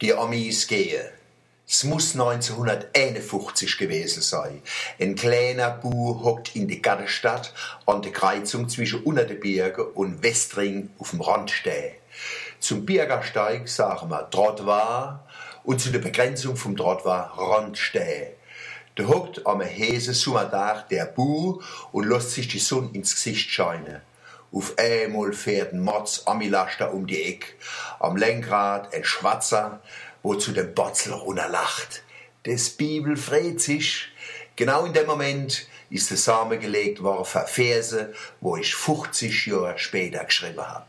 Die Amis gehen. Es muss 1951 gewesen sein. Ein kleiner Bu hockt in die Gartenstadt an der Kreuzung zwischen Unterdeberge und Westring auf dem Randsteh. Zum Bürgersteig sagen wir Trottoir und zu der Begrenzung vom Trottoir Randsteh. Da hockt am hese Sommertag der Bu und lässt sich die Sonne ins Gesicht scheinen. Auf einmal fährt ein Motz Amilaster um die Eck. Am Lenkrad ein Schwatzer, wo zu dem Botzel runterlacht. Das Bibel freut sich. Genau in dem Moment ist der Same gelegt worden für Verse, wo ich 50 Jahre später geschrieben habe.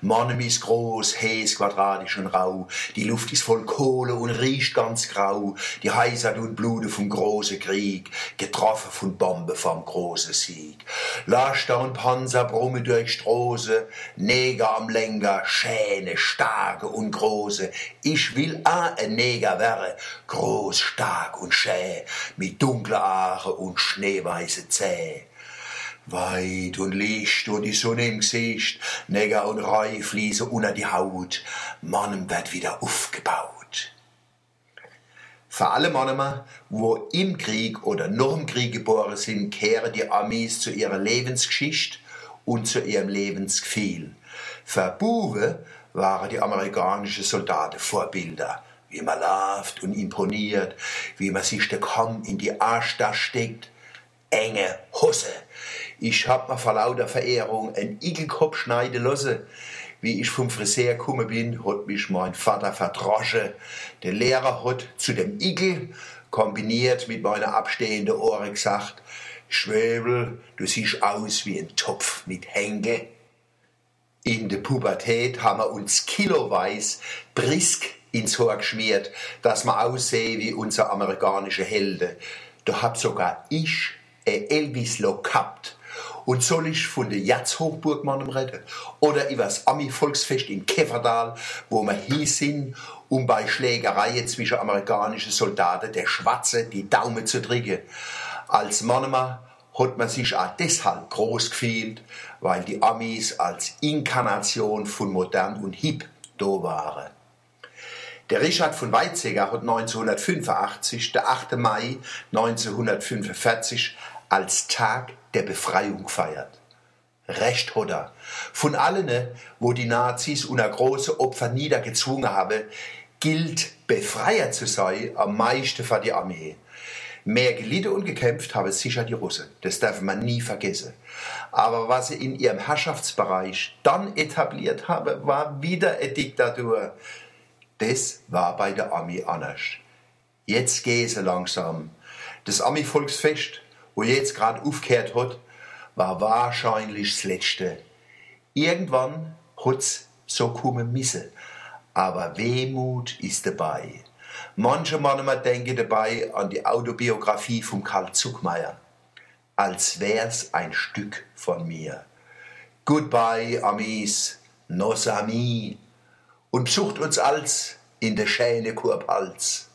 Mannem ist groß, heiß, quadratisch und rau. Die Luft ist voll Kohle und riecht ganz grau. Die Heisert und Blute vom großen Krieg, getroffen von Bombe vom großen Sieg. Laster und Panzer brummen durch Strose, Neger am Lenker, Schäne, starke und große. Ich will a ein Neger wäre, groß, stark und schä, mit dunkler Haare und schneeweiße Zäh. Weit und Licht und die Sonne im Gesicht, Neger und Reu fließen unter die Haut, Mannem wird wieder aufgebaut. Für alle Männer, wo im Krieg oder noch im Krieg geboren sind, kehren die Amis zu ihrer Lebensgeschichte und zu ihrem Lebensgefühl. Für Buwe waren die amerikanischen Soldaten Vorbilder, wie man läuft und imponiert, wie man sich der Kamm in die Arschtasche steckt, enge Hose. Ich hab mir vor lauter Verehrung einen Igelkopf schneiden lassen. Wie ich vom Friseur gekommen bin, hat mich mein Vater verdroschen. Der Lehrer hat zu dem Igel, kombiniert mit meiner abstehenden Ohren gesagt, Schwöbel, du siehst aus wie ein Topf mit Henkel. In der Pubertät haben wir uns kiloweise brisk ins Haar geschmiert, dass wir aussehen wie unser amerikanische Helden. Da hab sogar ich ein Elvis-Look gehabt. Und soll ich von der Jatz-Hochburgmann reden? Oder über das Ami-Volksfest in Käferdal, wo wir hier sind, um bei Schlägereien zwischen amerikanischen Soldaten der Schwarze die Daumen zu drücken? Als Mannemann hat man sich auch deshalb groß gefühlt, weil die Amis als Inkarnation von modern und hip da waren. Der Richard von Weizsäcker hat 1985, der 8. Mai 1945, als Tag der Befreiung gefeiert. Recht hat er. Von allen, wo die Nazis unter große Opfer niedergezwungen haben, gilt Befreier zu sein am meisten für die Armee. Mehr gelitten und gekämpft haben sicher die Russen. Das darf man nie vergessen. Aber was sie in ihrem Herrschaftsbereich dann etabliert haben, war wieder eine Diktatur. Das war bei der Armee anders. Jetzt gehen sie langsam. Das Army-Volksfest, wo jetzt gerade aufgehört hat, war wahrscheinlich das letzte. Irgendwann hat's so kommen müssen. Aber Wehmut ist dabei. Manche Männer denken dabei an die Autobiografie von Karl Zuckmeier. Als wär's ein Stück von mir. Goodbye, Amis, nos amis und besucht uns als in der Schäne Kurpals.